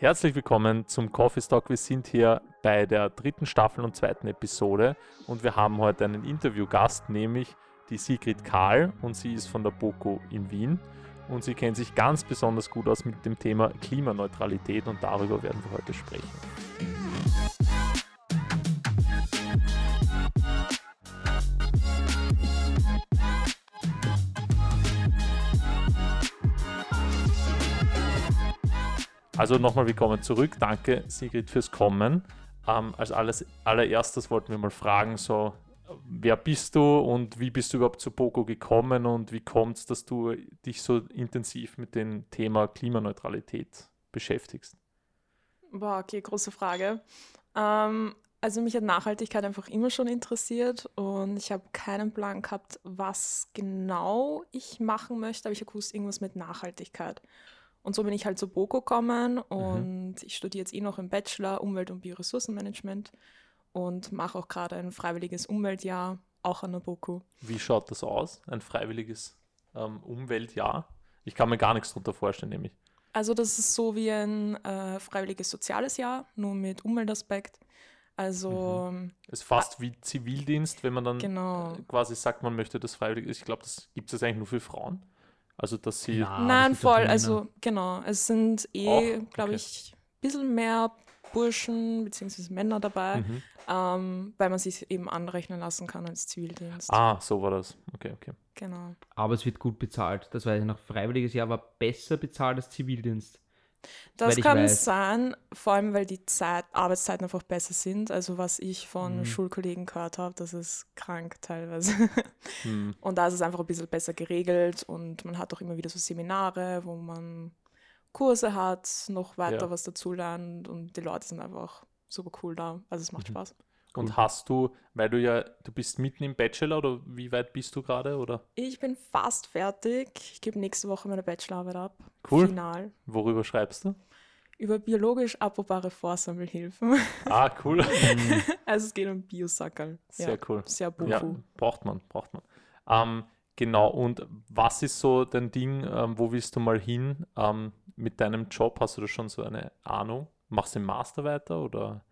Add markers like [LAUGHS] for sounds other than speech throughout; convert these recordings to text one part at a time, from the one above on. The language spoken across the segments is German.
Herzlich willkommen zum Coffee Stock. Wir sind hier bei der dritten Staffel und zweiten Episode und wir haben heute einen Interviewgast, nämlich die Sigrid Kahl und sie ist von der BOKO in Wien und sie kennt sich ganz besonders gut aus mit dem Thema Klimaneutralität und darüber werden wir heute sprechen. Also nochmal willkommen zurück. Danke, Sigrid, fürs Kommen. Ähm, als alles, allererstes wollten wir mal fragen, so, wer bist du und wie bist du überhaupt zu Poco gekommen und wie kommt es, dass du dich so intensiv mit dem Thema Klimaneutralität beschäftigst? Boah, okay, große Frage. Ähm, also mich hat Nachhaltigkeit einfach immer schon interessiert und ich habe keinen Plan gehabt, was genau ich machen möchte, aber ich habe gewusst, irgendwas mit Nachhaltigkeit. Und so bin ich halt zu BOKO gekommen mhm. und mhm. ich studiere jetzt eh noch im Bachelor Umwelt- und Bioressourcenmanagement und mache auch gerade ein freiwilliges Umweltjahr, auch an der BOKO. Wie schaut das aus, ein freiwilliges ähm, Umweltjahr? Ich kann mir gar nichts darunter vorstellen, nämlich. Also das ist so wie ein äh, freiwilliges soziales Jahr, nur mit Umweltaspekt. Also mhm. ist fast wie Zivildienst, wenn man dann genau. quasi sagt, man möchte das freiwillig. Ich glaube, das gibt es eigentlich nur für Frauen. Also, dass sie. Ja, Nein, voll. Also, genau. Es sind eh, glaube ich, ein bisschen mehr Burschen bzw. Männer dabei, mhm. ähm, weil man sich eben anrechnen lassen kann als Zivildienst. Ah, so war das. Okay, okay. Genau. Aber es wird gut bezahlt. Das weiß ich noch. Freiwilliges Jahr war besser bezahlt als Zivildienst. Das kann sein, vor allem weil die Zeit, Arbeitszeiten einfach besser sind. Also was ich von mhm. Schulkollegen gehört habe, das ist krank teilweise. Mhm. Und da ist es einfach ein bisschen besser geregelt und man hat auch immer wieder so Seminare, wo man Kurse hat, noch weiter ja. was dazu lernt und die Leute sind einfach super cool da. Also es macht mhm. Spaß. Und hast du, weil du ja, du bist mitten im Bachelor oder wie weit bist du gerade, oder? Ich bin fast fertig. Ich gebe nächste Woche meine Bachelorarbeit ab. Cool. Final. Worüber schreibst du? Über biologisch abbaubare Vorsammelhilfen. Ah, cool. [LAUGHS] also es geht um Biosackerl. Sehr ja, cool. Sehr bufu. Ja, braucht man, braucht man. Ähm, genau, und was ist so dein Ding, ähm, wo willst du mal hin ähm, mit deinem Job? Hast du da schon so eine Ahnung? Machst du den Master weiter oder?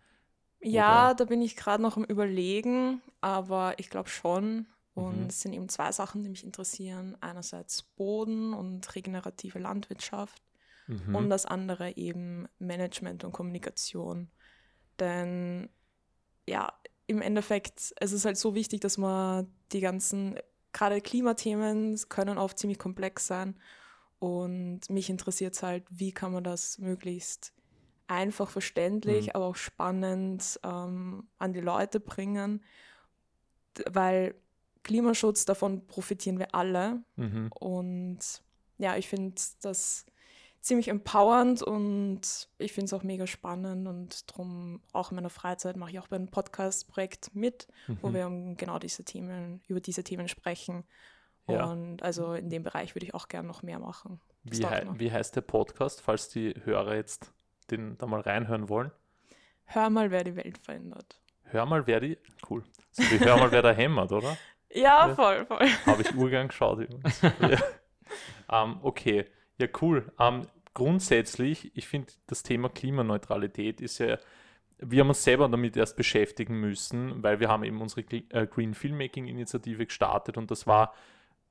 Ja, Oder? da bin ich gerade noch im Überlegen, aber ich glaube schon. Und mhm. es sind eben zwei Sachen, die mich interessieren. Einerseits Boden und regenerative Landwirtschaft mhm. und das andere eben Management und Kommunikation. Denn ja, im Endeffekt, es ist halt so wichtig, dass man die ganzen, gerade Klimathemen können oft ziemlich komplex sein. Und mich interessiert es halt, wie kann man das möglichst einfach verständlich, mhm. aber auch spannend ähm, an die Leute bringen, weil Klimaschutz, davon profitieren wir alle. Mhm. Und ja, ich finde das ziemlich empowernd und ich finde es auch mega spannend und darum auch in meiner Freizeit mache ich auch beim Podcast-Projekt mit, mhm. wo wir um genau diese Themen, über diese Themen sprechen. Ja. Und also in dem Bereich würde ich auch gerne noch mehr machen. Wie, he wie heißt der Podcast, falls die Hörer jetzt den da mal reinhören wollen? Hör mal, wer die Welt verändert. Hör mal, wer die. Cool. So wie Hör mal, wer da hämmert, oder? [LAUGHS] Ja, voll, voll. Habe ich Urgang geschaut übrigens. [LAUGHS] ja. ähm, okay, ja, cool. Ähm, grundsätzlich, ich finde, das Thema Klimaneutralität ist ja wir haben uns selber damit erst beschäftigen müssen, weil wir haben eben unsere äh, Green Filmmaking Initiative gestartet und das war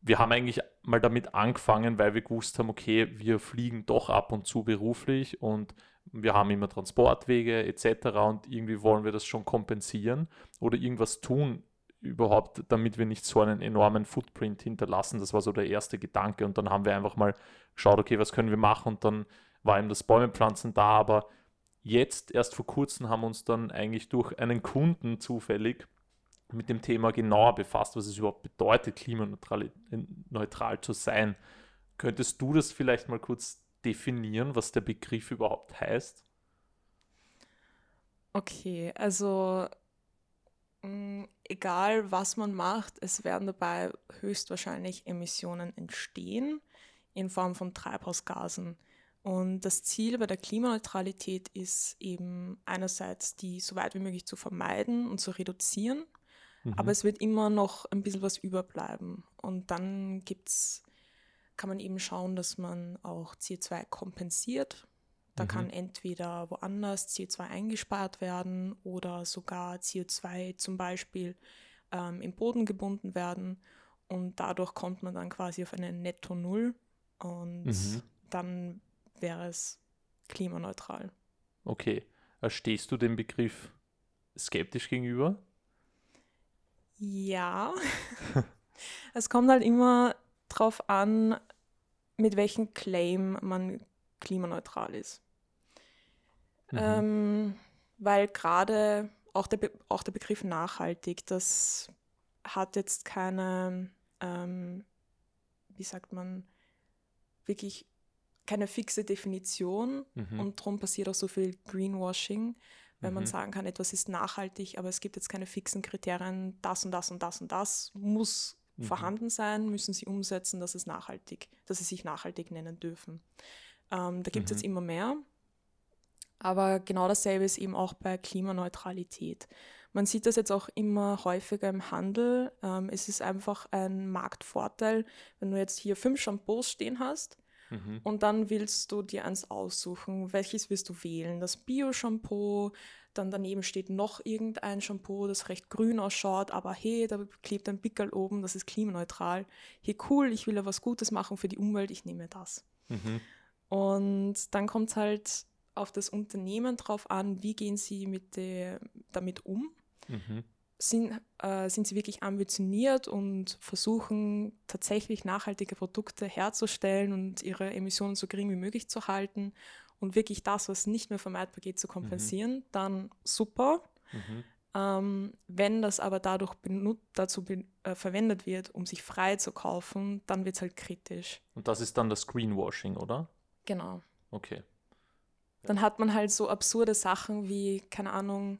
wir haben eigentlich mal damit angefangen, weil wir gewusst haben, okay, wir fliegen doch ab und zu beruflich und wir haben immer Transportwege etc. und irgendwie wollen wir das schon kompensieren oder irgendwas tun überhaupt, damit wir nicht so einen enormen Footprint hinterlassen. Das war so der erste Gedanke und dann haben wir einfach mal geschaut, okay, was können wir machen und dann war eben das Bäumepflanzen da, aber jetzt erst vor kurzem haben uns dann eigentlich durch einen Kunden zufällig mit dem Thema genauer befasst, was es überhaupt bedeutet, klimaneutral neutral zu sein. Könntest du das vielleicht mal kurz definieren, was der Begriff überhaupt heißt? Okay, also mh, mm, egal was man macht, es werden dabei höchstwahrscheinlich Emissionen entstehen in Form von Treibhausgasen. Und das Ziel bei der Klimaneutralität ist eben einerseits, die so weit wie möglich zu vermeiden und zu reduzieren Mhm. Aber es wird immer noch ein bisschen was überbleiben. Und dann gibt's, kann man eben schauen, dass man auch CO2 kompensiert Da mhm. kann entweder woanders CO2 eingespart werden oder sogar CO2 zum Beispiel ähm, im Boden gebunden werden. Und dadurch kommt man dann quasi auf eine Netto Null und mhm. dann wäre es klimaneutral. Okay. Stehst du dem Begriff skeptisch gegenüber? Ja. [LAUGHS] es kommt halt immer drauf an, mit welchem Claim man klimaneutral ist. Mhm. Ähm, weil gerade auch der, auch der Begriff nachhaltig, das hat jetzt keine, ähm, wie sagt man, wirklich keine fixe Definition mhm. und darum passiert auch so viel Greenwashing, wenn mhm. man sagen kann, etwas ist nachhaltig, aber es gibt jetzt keine fixen Kriterien, das und das und das und das muss mhm. vorhanden sein, müssen sie umsetzen, dass es nachhaltig, dass sie sich nachhaltig nennen dürfen. Ähm, da gibt es jetzt mhm. immer mehr. Aber genau dasselbe ist eben auch bei Klimaneutralität. Man sieht das jetzt auch immer häufiger im Handel. Ähm, es ist einfach ein Marktvorteil, wenn du jetzt hier fünf Shampoos stehen hast mhm. und dann willst du dir eins aussuchen. Welches willst du wählen? Das Bio-Shampoo, dann daneben steht noch irgendein Shampoo, das recht grün ausschaut, aber hey, da klebt ein Pickel oben, das ist klimaneutral. Hey, cool, ich will ja was Gutes machen für die Umwelt, ich nehme das. Mhm. Und dann kommt es halt auf das Unternehmen drauf an, wie gehen sie mit der, damit um. Mhm. Sind, äh, sind sie wirklich ambitioniert und versuchen tatsächlich nachhaltige Produkte herzustellen und ihre Emissionen so gering wie möglich zu halten und wirklich das, was nicht mehr vermeidbar geht, zu kompensieren, mhm. dann super. Mhm. Ähm, wenn das aber dadurch dazu äh, verwendet wird, um sich frei zu kaufen, dann wird es halt kritisch. Und das ist dann das Greenwashing, oder? Genau. Okay. Dann hat man halt so absurde Sachen wie, keine Ahnung,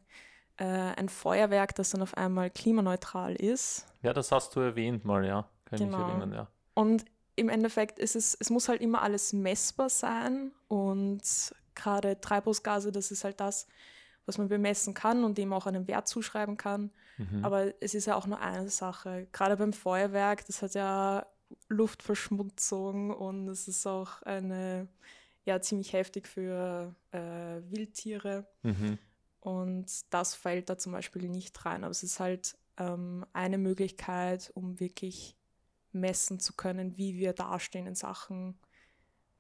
äh, ein Feuerwerk, das dann auf einmal klimaneutral ist. Ja, das hast du erwähnt mal, ja. Kann genau. ich erinnern, ja. Und im Endeffekt ist es, es muss halt immer alles messbar sein und gerade Treibhausgase, das ist halt das, was man bemessen kann und dem auch einen Wert zuschreiben kann. Mhm. Aber es ist ja auch nur eine Sache. Gerade beim Feuerwerk, das hat ja Luftverschmutzung und es ist auch eine, ja, ziemlich heftig für äh, Wildtiere. Mhm. Und das fällt da zum Beispiel nicht rein. Aber es ist halt ähm, eine Möglichkeit, um wirklich messen zu können, wie wir dastehen in Sachen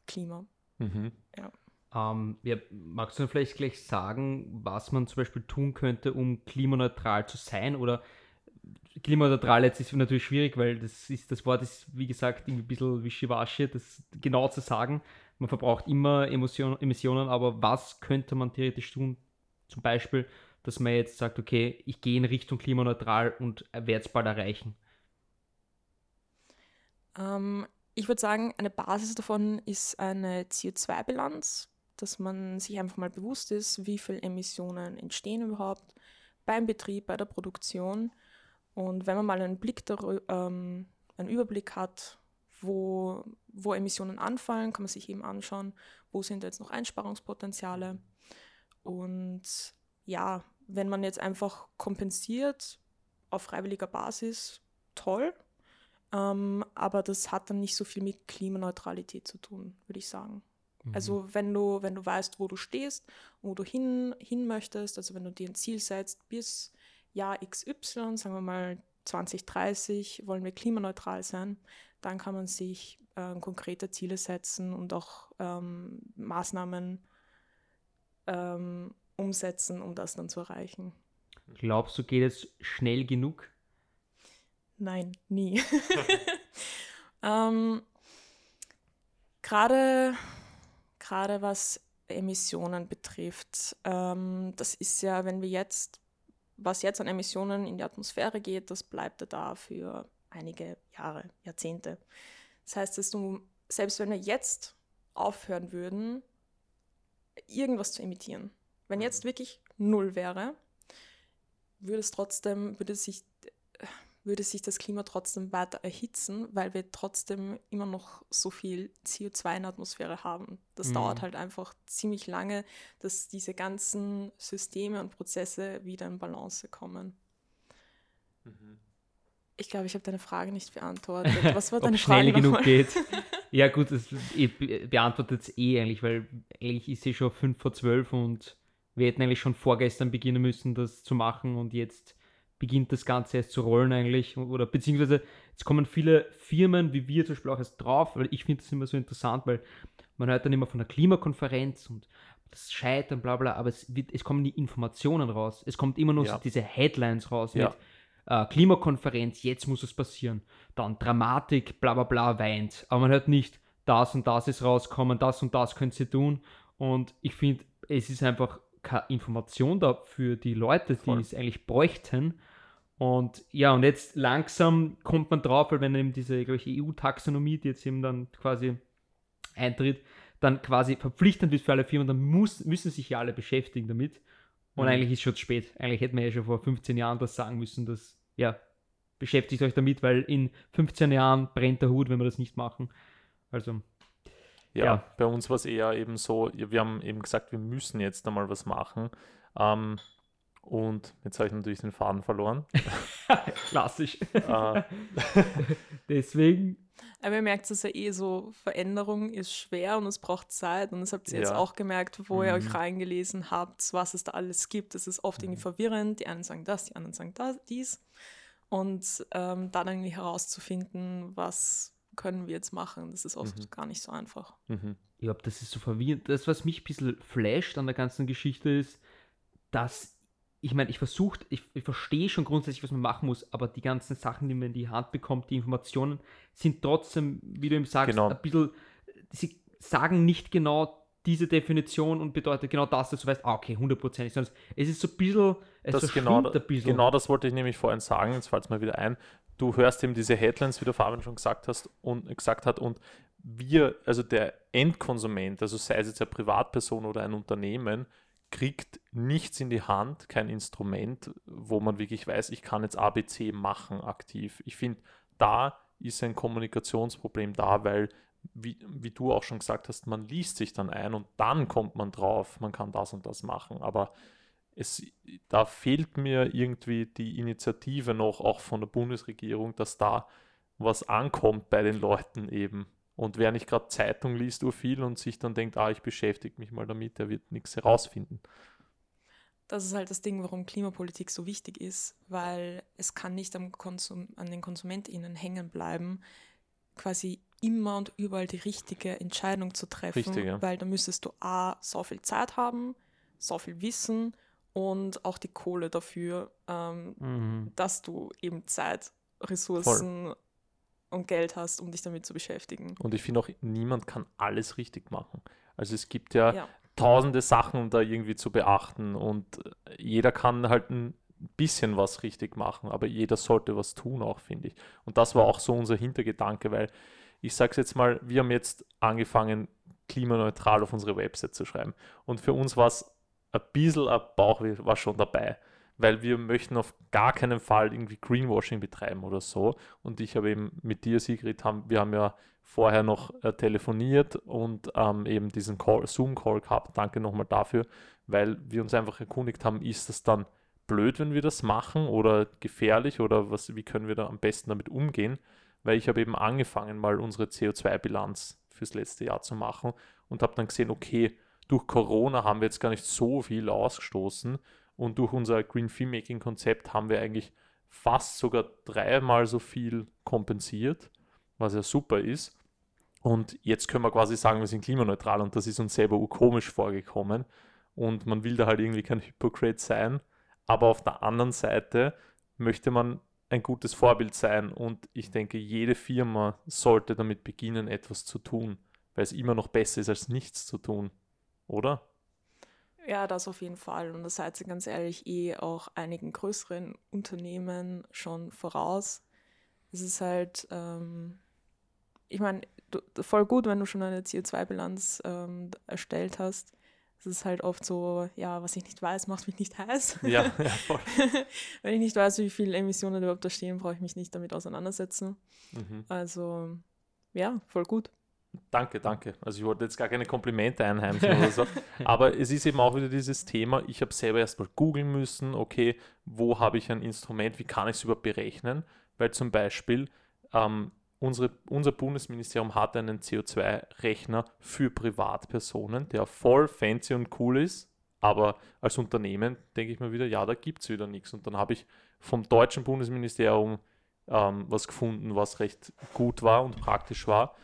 Klima. Mhm. Ja. Ähm, ja, magst du vielleicht gleich sagen, was man zum Beispiel tun könnte, um klimaneutral zu sein? Oder klimaneutral jetzt ist natürlich schwierig, weil das, ist, das Wort ist, wie gesagt, irgendwie ein bisschen wischiwaschi, das genau zu sagen. Man verbraucht immer Emission, Emissionen, aber was könnte man theoretisch tun? Zum Beispiel, dass man jetzt sagt, okay, ich gehe in Richtung klimaneutral und werde es bald erreichen. Ähm, ich würde sagen, eine Basis davon ist eine CO2-Bilanz, dass man sich einfach mal bewusst ist, wie viele Emissionen entstehen überhaupt beim Betrieb, bei der Produktion. Und wenn man mal einen Blick darüber, ähm, einen Überblick hat, wo, wo Emissionen anfallen, kann man sich eben anschauen, wo sind jetzt noch Einsparungspotenziale. Und ja, wenn man jetzt einfach kompensiert auf freiwilliger Basis, toll. Ähm, aber das hat dann nicht so viel mit Klimaneutralität zu tun, würde ich sagen. Mhm. Also wenn du, wenn du weißt, wo du stehst, wo du hin, hin möchtest, also wenn du dir ein Ziel setzt, bis Jahr XY, sagen wir mal 2030, wollen wir klimaneutral sein, dann kann man sich äh, konkrete Ziele setzen und auch ähm, Maßnahmen ähm, umsetzen, um das dann zu erreichen. Glaubst du, geht es schnell genug? Nein, nie. [LAUGHS] ähm, Gerade was Emissionen betrifft, ähm, das ist ja, wenn wir jetzt, was jetzt an Emissionen in die Atmosphäre geht, das bleibt ja da für einige Jahre, Jahrzehnte. Das heißt, dass du, selbst wenn wir jetzt aufhören würden, irgendwas zu emittieren, wenn jetzt mhm. wirklich null wäre, würde es trotzdem, würde sich würde sich das Klima trotzdem weiter erhitzen, weil wir trotzdem immer noch so viel CO2 in der Atmosphäre haben. Das mhm. dauert halt einfach ziemlich lange, dass diese ganzen Systeme und Prozesse wieder in Balance kommen. Mhm. Ich glaube, ich habe deine Frage nicht [LAUGHS] beantwortet. Was war deine Ob Frage? schnell genug geht. [LAUGHS] ja, gut, das beantwortet es eh eigentlich, weil eigentlich ist sie schon 5 vor 12 und wir hätten eigentlich schon vorgestern beginnen müssen, das zu machen und jetzt beginnt das Ganze erst zu rollen eigentlich. Oder beziehungsweise jetzt kommen viele Firmen wie wir zum Beispiel auch erst drauf, weil ich finde das immer so interessant, weil man hört dann immer von der Klimakonferenz und das Scheitern, bla bla, aber es, wird, es kommen die Informationen raus. Es kommt immer nur ja. so diese Headlines raus ja. mit äh, Klimakonferenz, jetzt muss es passieren. Dann Dramatik, bla bla bla, weint. Aber man hört nicht, das und das ist rauskommen, das und das könnt ihr tun. Und ich finde, es ist einfach keine Information da für die Leute, die es eigentlich bräuchten. Und ja, und jetzt langsam kommt man drauf, weil wenn eben diese, glaube ich, EU-Taxonomie, die jetzt eben dann quasi eintritt, dann quasi verpflichtend wird für alle Firmen, dann muss, müssen sich ja alle beschäftigen damit. Und mhm. eigentlich ist es schon zu spät. Eigentlich hätten wir ja schon vor 15 Jahren das sagen müssen, dass, ja, beschäftigt euch damit, weil in 15 Jahren brennt der Hut, wenn wir das nicht machen. Also. Ja, ja. bei uns war es eher eben so, wir haben eben gesagt, wir müssen jetzt einmal was machen. Ähm, und jetzt habe ich natürlich den Faden verloren. [LAUGHS] Klassisch. Äh. [LAUGHS] [LAUGHS] Deswegen. Aber ihr merkt es ja eh so, Veränderung ist schwer und es braucht Zeit. Und das habt ihr ja. jetzt auch gemerkt, wo mhm. ihr euch mhm. reingelesen habt, was es da alles gibt. Es ist oft irgendwie mhm. verwirrend. Die einen sagen das, die anderen sagen das, dies. Und ähm, dann irgendwie herauszufinden, was können wir jetzt machen, das ist oft mhm. gar nicht so einfach. Mhm. Ich glaube, das ist so verwirrend. Das, was mich ein bisschen flasht an der ganzen Geschichte ist, dass ich meine, ich versuche, ich, ich verstehe schon grundsätzlich, was man machen muss, aber die ganzen Sachen, die man in die Hand bekommt, die Informationen, sind trotzdem, wie du eben sagst, genau. ein bisschen, sie sagen nicht genau diese Definition und bedeutet genau das, dass du weißt, ah, okay, hundertprozentig, sondern es ist so ein bisschen, es das genau, ein bisschen. Genau das wollte ich nämlich vorhin sagen, jetzt fällt es mir wieder ein. Du hörst eben diese Headlines, wie der Fabian schon gesagt hast und gesagt hat, und wir, also der Endkonsument, also sei es jetzt eine Privatperson oder ein Unternehmen, kriegt nichts in die Hand, kein Instrument, wo man wirklich weiß, ich kann jetzt ABC machen aktiv. Ich finde, da ist ein Kommunikationsproblem da, weil, wie, wie du auch schon gesagt hast, man liest sich dann ein und dann kommt man drauf, man kann das und das machen. Aber es, da fehlt mir irgendwie die Initiative noch, auch von der Bundesregierung, dass da was ankommt bei den Leuten eben. Und wer nicht gerade Zeitung liest, ur viel und sich dann denkt, ah, ich beschäftige mich mal damit, der wird nichts herausfinden. Das ist halt das Ding, warum Klimapolitik so wichtig ist, weil es kann nicht am Konsum, an den KonsumentInnen hängen bleiben, quasi immer und überall die richtige Entscheidung zu treffen, Richtig, ja. weil da müsstest du A, so viel Zeit haben, so viel Wissen und auch die Kohle dafür, ähm, mhm. dass du eben Zeit, Ressourcen Voll und Geld hast, um dich damit zu beschäftigen. Und ich finde auch, niemand kann alles richtig machen. Also es gibt ja, ja. tausende Sachen da irgendwie zu beachten und jeder kann halt ein bisschen was richtig machen, aber jeder sollte was tun auch, finde ich. Und das war auch so unser Hintergedanke, weil ich sage es jetzt mal, wir haben jetzt angefangen, klimaneutral auf unsere Website zu schreiben. Und für uns war es ein bisschen ein Bauch war schon dabei weil wir möchten auf gar keinen Fall irgendwie Greenwashing betreiben oder so. Und ich habe eben mit dir, Sigrid, haben, wir haben ja vorher noch äh, telefoniert und ähm, eben diesen Zoom-Call gehabt. Danke nochmal dafür, weil wir uns einfach erkundigt haben, ist das dann blöd, wenn wir das machen oder gefährlich oder was, wie können wir da am besten damit umgehen? Weil ich habe eben angefangen, mal unsere CO2-Bilanz fürs letzte Jahr zu machen und habe dann gesehen, okay, durch Corona haben wir jetzt gar nicht so viel ausgestoßen und durch unser Green Filmmaking Konzept haben wir eigentlich fast sogar dreimal so viel kompensiert, was ja super ist. Und jetzt können wir quasi sagen, wir sind klimaneutral und das ist uns selber komisch vorgekommen. Und man will da halt irgendwie kein Hypocrite sein. Aber auf der anderen Seite möchte man ein gutes Vorbild sein und ich denke, jede Firma sollte damit beginnen, etwas zu tun, weil es immer noch besser ist, als nichts zu tun, oder? Ja, das auf jeden Fall. Und das seid ihr ganz ehrlich eh auch einigen größeren Unternehmen schon voraus. Es ist halt, ähm, ich meine, voll gut, wenn du schon eine CO2-Bilanz ähm, erstellt hast. Es ist halt oft so, ja, was ich nicht weiß, macht mich nicht heiß. Ja, ja voll. [LAUGHS] wenn ich nicht weiß, wie viele Emissionen überhaupt da stehen, brauche ich mich nicht damit auseinandersetzen. Mhm. Also, ja, voll gut. Danke, danke. Also ich wollte jetzt gar keine Komplimente einheimsen oder so. [LAUGHS] Aber es ist eben auch wieder dieses Thema, ich habe selber erstmal googeln müssen, okay, wo habe ich ein Instrument, wie kann ich es überhaupt berechnen? Weil zum Beispiel ähm, unsere, unser Bundesministerium hat einen CO2-Rechner für Privatpersonen, der voll fancy und cool ist, aber als Unternehmen denke ich mir wieder, ja, da gibt es wieder nichts. Und dann habe ich vom deutschen Bundesministerium ähm, was gefunden, was recht gut war und praktisch war.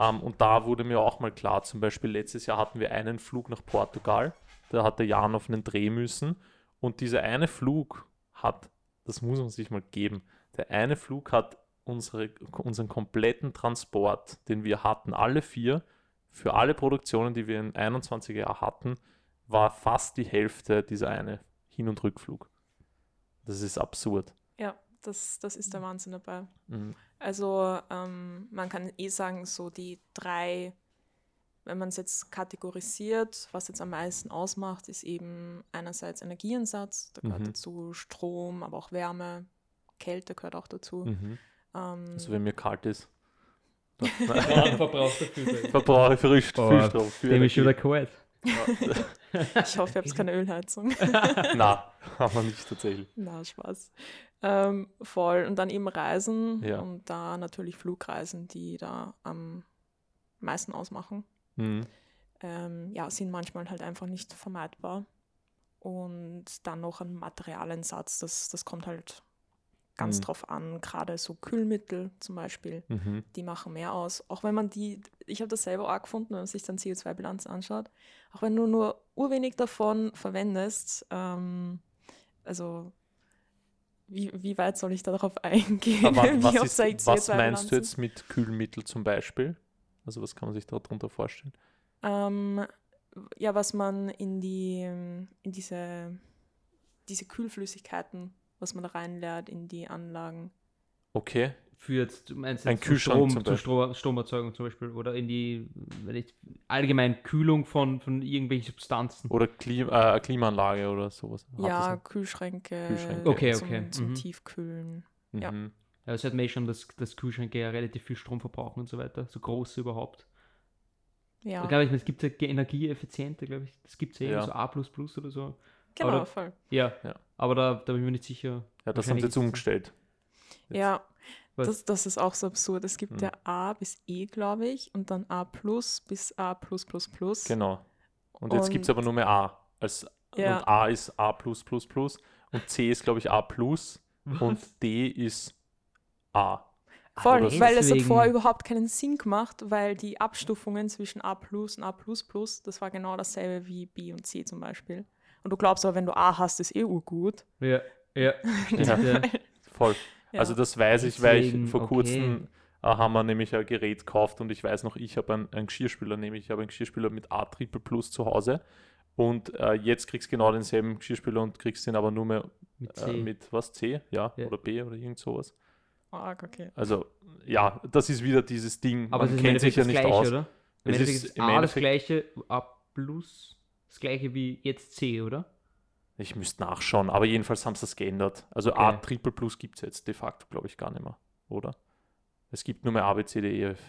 Ähm, und da wurde mir auch mal klar, zum Beispiel letztes Jahr hatten wir einen Flug nach Portugal, da hat der Jan auf einen Dreh müssen. Und dieser eine Flug hat, das muss man sich mal geben, der eine Flug hat unsere, unseren kompletten Transport, den wir hatten, alle vier, für alle Produktionen, die wir in 21 Jahren hatten, war fast die Hälfte dieser eine Hin- und Rückflug. Das ist absurd. Ja, das, das ist der Wahnsinn dabei. Mhm. Also ähm, man kann eh sagen, so die drei, wenn man es jetzt kategorisiert, was jetzt am meisten ausmacht, ist eben einerseits Energieinsatz, da gehört Mhm. dazu Strom, aber auch Wärme, Kälte gehört auch dazu. Mhm. Ähm, Also wenn mir kalt ist, [LAUGHS] Verbraucht dafür. verbrauche ich frisch, Oh, viel Strom. Für [LAUGHS] Ich hoffe, ihr habt keine Ölheizung. [LAUGHS] Na, haben wir nicht tatsächlich. Na, Spaß. Ähm, voll. Und dann eben Reisen Ja. und da natürlich Flugreisen, die da am meisten ausmachen. Mhm. ähm, ja, sind manchmal halt einfach nicht vermeidbar. Und dann noch ein Materialeinsatz, das, das kommt halt ganz Mhm. drauf an. Gerade so Kühlmittel zum Beispiel, Mhm. die machen mehr aus. Auch wenn man die, ich habe das selber auch gefunden, wenn man sich dann CO2-Bilanz anschaut, auch wenn du nur urwenig davon verwendest, ähm, also wie, wie weit soll ich darauf [LAUGHS] eingehen? Aber was, ist, was meinst CO2-Bilanz du jetzt mit Kühlmittel zum Beispiel? Also was kann man sich darunter vorstellen? Ähm, ja, was man in die, in diese, diese Kühlflüssigkeiten, was man da reinleert in die Anlagen. Okay. Für jetzt, du meinst Ein jetzt zu Kühlschrank Strom, zum zur Beispiel. Strom, Stromerzeugung zum Beispiel oder in die wenn ich, allgemein Kühlung von, von irgendwelchen Substanzen. Oder Klim äh, Klimaanlage oder sowas. Hat ja, das Kühlschränke, Kühlschränke. Okay, zum, okay, zum mhm. Tiefkühlen. einen- ja. Mhm. Ja, es hört man eh schon, dass, dass Kühlschränke ja relativ viel Strom verbrauchen und so weiter. So große überhaupt. Ja, Ich glaube, ich, es gibt ja energieeffiziente, glaube ich. Das gibt es eh, Ja. so A oder so. Genau, aber- voll. Ja, Ja. aber da, da bin ich mir nicht sicher. Ja, das haben sie jetzt umgestellt. Jetzt. Ja, Was? das, das ist auch so absurd. Es gibt Mhm. ja A bis E, glaube ich, und dann A plus bis A plus plus plus. Genau. Und jetzt gibt es aber nur mehr A. Als, Ja. Und A ist A und C ist, glaube ich, A und D ist A. Voll, so. weil es hat vorher überhaupt keinen Sinn gemacht, weil die Abstufungen zwischen A und A, das war genau dasselbe wie B und C zum Beispiel. Und du glaubst aber, wenn du A hast, ist eh urgut. Ja, ja. [LAUGHS] Ja. ja. Voll. Ja. Also das weiß ich, weil ich vor okay. kurzem äh, haben wir nämlich ein Gerät gekauft und ich weiß noch, ich habe einen, einen Geschirrspüler, nämlich ich habe einen Geschirrspüler mit A Triple Plus zu Hause und äh, jetzt kriegst du genau denselben Geschirrspüler und kriegst den aber nur mehr Mit äh, C. mit was C, ja, Ja. oder B oder irgend sowas. Arg, okay. Also ja, das ist wieder dieses Ding, aber es man kennt sich ja nicht Gleiche, aus. oder? Im Es Endeffekt ist ist im A das Gleiche, A plus, das Gleiche wie jetzt C, oder? Ich müsste nachschauen, aber jedenfalls haben sie das geändert. Also A Okay. Triple Plus gibt es jetzt de facto, glaube ich, gar nicht mehr, oder? Es gibt nur mehr A, B, C, D, E, F.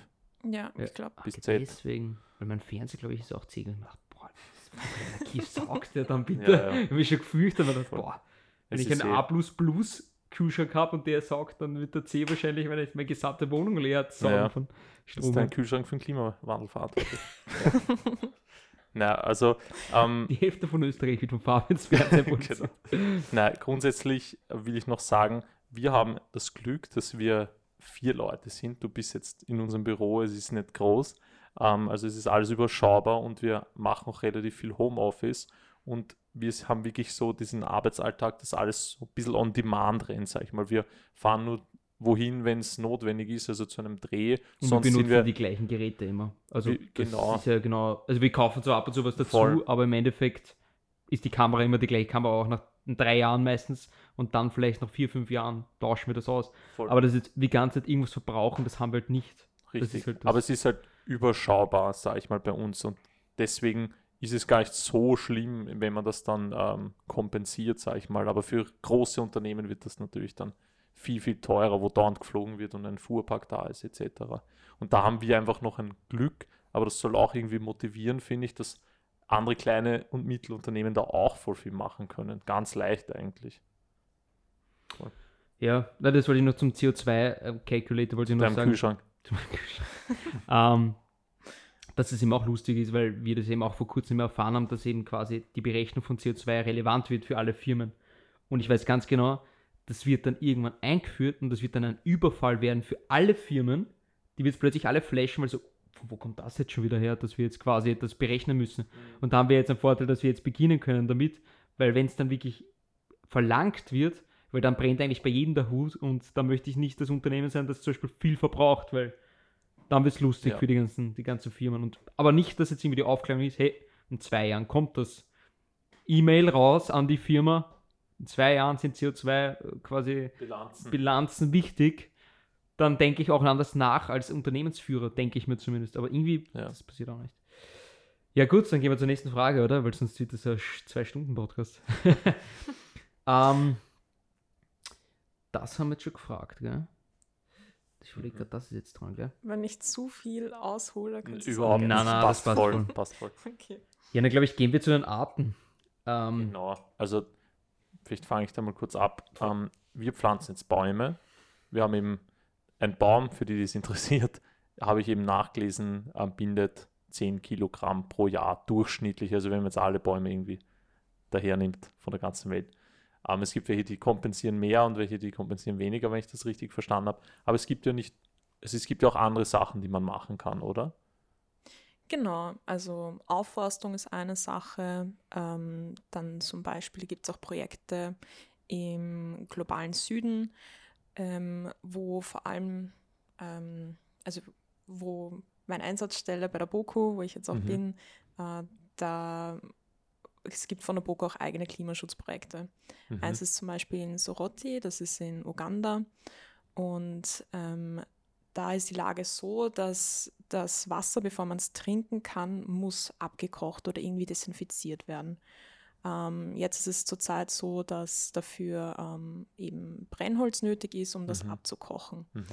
Ja, Ja. ich glaube. Bis Ah, Z. Deswegen, weil mein Fernseher, glaube ich, ist auch C gemacht. Boah, das Energie [LAUGHS] saugt der dann bitte. Ja, ja. Ich habe mich schon gefürchtet, aber das, boah, wenn Es ich einen eh- A Kühlschrank habe und der saugt, dann wird der C wahrscheinlich, wenn ich meine gesamte Wohnung leer saugen Ja. von Das ist Strom. dein Kühlschrank für den Klimawandel verantwortlich. [LAUGHS] [LAUGHS] Na, also, ähm, Die Hälfte von Österreich wird vom Fabians Fernsehen [LAUGHS] genau. Na, grundsätzlich will ich noch sagen, wir haben das Glück, dass wir vier Leute sind. Du bist jetzt in unserem Büro, es ist nicht groß. Ähm, also es ist alles überschaubar und wir machen auch relativ viel Homeoffice und wir haben wirklich so diesen Arbeitsalltag, dass alles so ein bisschen on demand rennt, sag ich mal. Wir fahren nur wohin, wenn es notwendig ist, also zu einem Dreh. Und wir Sonst benutzen sind wir die gleichen Geräte immer. Also genau. ja genau. Also wir kaufen zwar ab und zu was dazu, Voll. aber im Endeffekt ist die Kamera immer die gleiche Kamera, auch nach drei Jahren meistens und dann vielleicht nach vier, fünf Jahren tauschen wir das aus. voll Aber das ist die ganze Zeit irgendwas verbrauchen, das haben wir halt nicht. Richtig. halt Aber es ist halt überschaubar, sage ich mal, bei uns. Und deswegen ist es gar nicht so schlimm, wenn man das dann ähm, kompensiert, sage ich mal. Aber für große Unternehmen wird das natürlich dann viel, viel teurer, wo dauernd geflogen wird und ein Fuhrpark da ist, etc. Und da haben wir einfach noch ein Glück, aber das soll auch irgendwie motivieren, finde ich, dass andere kleine und Mittelunternehmen da auch voll viel machen können. Ganz leicht eigentlich. Ja, na, das wollte ich noch zum CO2-Calculator, wollte ich noch Deinem sagen. [LAUGHS] Kühlschrank. ähm, dass es eben auch lustig ist, weil wir das eben auch vor kurzem erfahren haben, dass eben quasi die Berechnung von CO2 relevant wird für alle Firmen. Und ich weiß ganz genau, das wird dann irgendwann eingeführt und das wird dann ein Überfall werden für alle Firmen. Die wird plötzlich alle flashen, weil so, wo kommt das jetzt schon wieder her, dass wir jetzt quasi das berechnen müssen. Und da haben wir jetzt einen Vorteil, dass wir jetzt beginnen können damit, weil wenn es dann wirklich verlangt wird, weil dann brennt eigentlich bei jedem der Hut und da möchte ich nicht das Unternehmen sein, das zum Beispiel viel verbraucht, weil dann wird es lustig ja. für die ganzen, die ganzen Firmen. Und, aber nicht, dass jetzt irgendwie die Aufklärung ist, hey, in zwei Jahren kommt das E-Mail raus an die Firma, in zwei Jahren sind CO2 äh, quasi Bilanzen, Bilanzen wichtig, dann denke ich auch anders nach als Unternehmensführer, denke ich mir zumindest. Aber irgendwie, ja. das passiert auch nicht. Ja gut, dann gehen wir zur nächsten Frage, oder? Weil sonst wird das ein Zwei-Stunden-Podcast. [LAUGHS] ähm, das haben wir jetzt schon gefragt, gell? Ich überlege gerade, das ist jetzt dran, gell? Wenn ich zu viel aushole, kannst du Überhaupt nicht. Nein, nein, passt, passt voll. Passt voll. Okay. Ja, dann glaube ich, gehen wir zu den Arten. Ähm, genau, also vielleicht fange ich da mal kurz ab. Ähm, wir pflanzen jetzt Bäume. Wir haben eben einen Baum, für die das interessiert, [LAUGHS] habe ich eben nachgelesen, äh, bindet 10 Kilogramm pro Jahr durchschnittlich. Also wenn man jetzt alle Bäume irgendwie daher nimmt von der ganzen Welt. Ähm, es gibt welche, die kompensieren mehr und welche, die kompensieren weniger, wenn ich das richtig verstanden habe. Aber es gibt ja nicht, es, es gibt ja auch andere Sachen, die man machen kann, oder? Genau, also Aufforstung ist eine Sache. Ähm, dann zum Beispiel gibt es auch Projekte im globalen Süden, ähm, wo vor allem, ähm, also wo meine Einsatzstelle bei der BOKU, wo ich jetzt auch mhm. bin, äh, da es gibt von der BOKU auch eigene Klimaschutzprojekte. Mhm. Eins ist zum Beispiel in Soroti, das ist in Uganda. Und ähm, da ist die Lage so, dass das Wasser, bevor man es trinken kann, muss abgekocht oder irgendwie desinfiziert werden. Ähm, jetzt ist es zurzeit so, dass dafür ähm, eben Brennholz nötig ist, um das mhm. abzukochen. Mhm.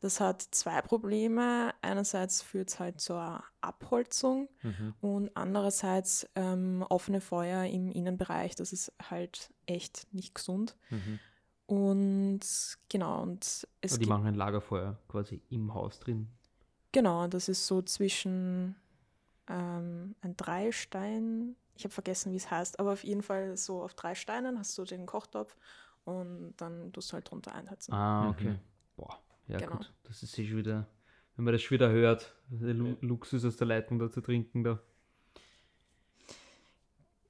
Das hat zwei Probleme. Einerseits führt es halt zur Abholzung mhm. und andererseits ähm, offene Feuer im Innenbereich. Das ist halt echt nicht gesund. Mhm. Und genau, und es Aber die machen ein Lagerfeuer quasi im Haus drin. Genau, das ist so zwischen ähm, ein Dreistein, ich habe vergessen, wie es heißt, aber auf jeden Fall so auf drei Steinen hast du den Kochtopf und dann tust du halt drunter einheizen. Ah, okay. Mhm. Boah. Ja, genau. gut. Das ist eh schon wieder, wenn man das schon wieder hört, der Lu Luxus aus der Leitung da zu trinken da.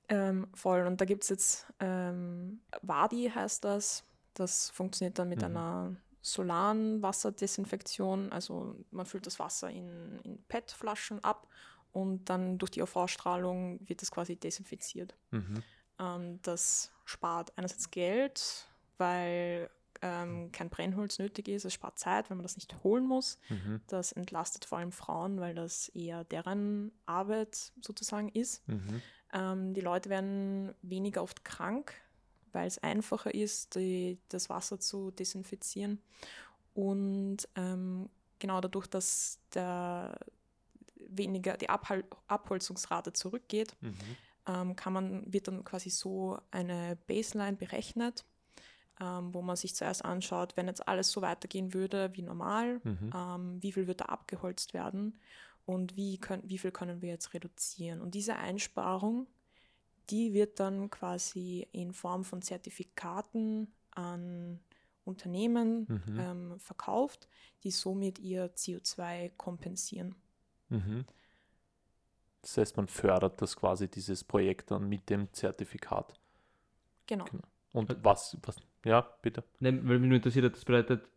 Ähm, voll. Und da gibt es jetzt ähm, Wadi heißt das. Das funktioniert dann mit mhm. einer solaren Wasserdesinfektion. Also man füllt das Wasser in, in PET-Flaschen ab und dann durch die UV-Strahlung wird das quasi desinfiziert. Mhm. Ähm, das spart einerseits Geld, weil ähm, kein Brennholz nötig ist. Es spart Zeit, wenn man das nicht holen muss. Mhm. Das entlastet vor allem Frauen, weil das eher deren Arbeit sozusagen ist. Mhm. Ähm, die Leute werden weniger oft krank, weil es einfacher ist, die, das Wasser zu desinfizieren. Und ähm, genau dadurch, dass der weniger die Abhal Abholzungsrate zurückgeht, mhm. ähm, kann man, wird dann quasi so eine Baseline berechnet ähm, wo man sich zuerst anschaut, wenn jetzt alles so weitergehen würde wie normal, mhm. ähm, wie viel wird da abgeholzt werden und wie, können, wie viel können wir jetzt reduzieren. Und diese Einsparung, die wird dann quasi in Form von Zertifikaten an Unternehmen mhm. ähm, verkauft, die somit ihr CO2 kompensieren. Mhm. Das heißt, man fördert das quasi, dieses Projekt dann mit dem Zertifikat. Genau. genau. Und was, was, ja, bitte. Nein, weil mich nur interessiert das bedeutet,